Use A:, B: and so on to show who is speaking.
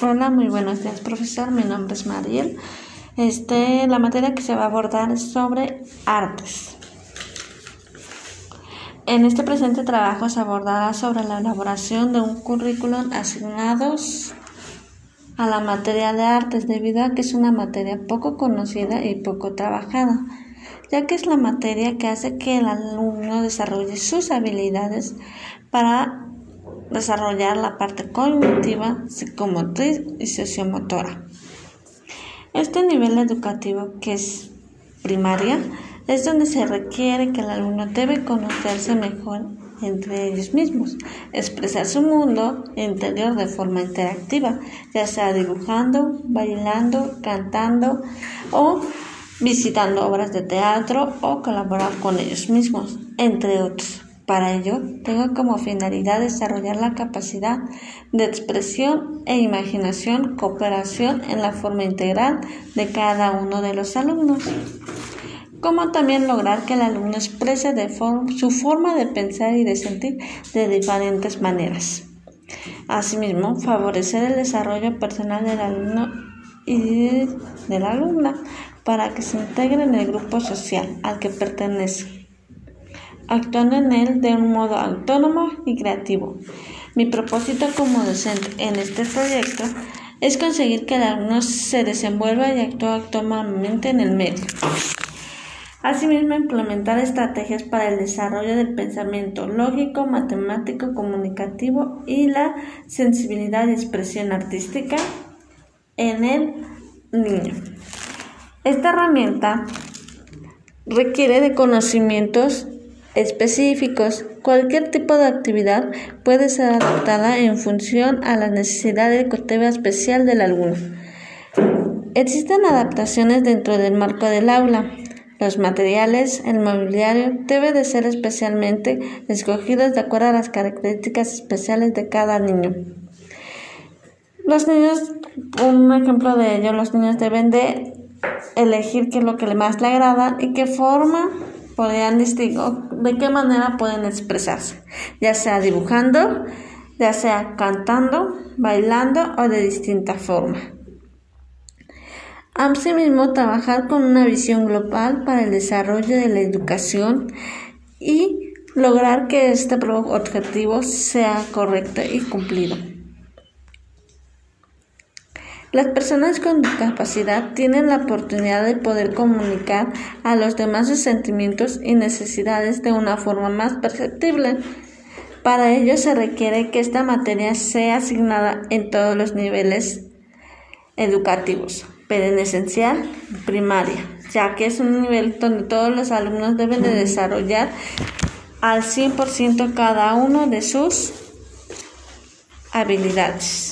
A: Hola, muy buenos días, profesor. Mi nombre es Mariel. Este, la materia que se va a abordar es sobre artes. En este presente trabajo se abordará sobre la elaboración de un currículum asignados a la materia de artes debido a que es una materia poco conocida y poco trabajada, ya que es la materia que hace que el alumno desarrolle sus habilidades para desarrollar la parte cognitiva, psicomotriz y sociomotora. Este nivel educativo, que es primaria, es donde se requiere que el alumno debe conocerse mejor entre ellos mismos, expresar su mundo interior de forma interactiva, ya sea dibujando, bailando, cantando o visitando obras de teatro o colaborar con ellos mismos, entre otros. Para ello, tengo como finalidad desarrollar la capacidad de expresión e imaginación, cooperación en la forma integral de cada uno de los alumnos, como también lograr que el alumno exprese su forma de pensar y de sentir de diferentes maneras. Asimismo, favorecer el desarrollo personal del alumno y de la alumna para que se integre en el grupo social al que pertenece actuando en él de un modo autónomo y creativo. Mi propósito como docente en este proyecto es conseguir que el alumno se desenvuelva y actúe autónomamente en el medio. Asimismo, implementar estrategias para el desarrollo del pensamiento lógico, matemático, comunicativo y la sensibilidad y expresión artística en el niño. Esta herramienta requiere de conocimientos específicos. Cualquier tipo de actividad puede ser adaptada en función a la necesidad educativa especial del alumno. Existen adaptaciones dentro del marco del aula. Los materiales, el mobiliario debe de ser especialmente escogidos de acuerdo a las características especiales de cada niño. Los niños, un ejemplo de ello, los niños deben de elegir qué es lo que más le agrada y qué forma podrían de qué manera pueden expresarse, ya sea dibujando, ya sea cantando, bailando o de distinta forma. Asimismo, trabajar con una visión global para el desarrollo de la educación y lograr que este objetivo sea correcto y cumplido. Las personas con discapacidad tienen la oportunidad de poder comunicar a los demás sus sentimientos y necesidades de una forma más perceptible. Para ello se requiere que esta materia sea asignada en todos los niveles educativos, pero en esencial primaria, ya que es un nivel donde todos los alumnos deben de desarrollar al 100% cada uno de sus habilidades.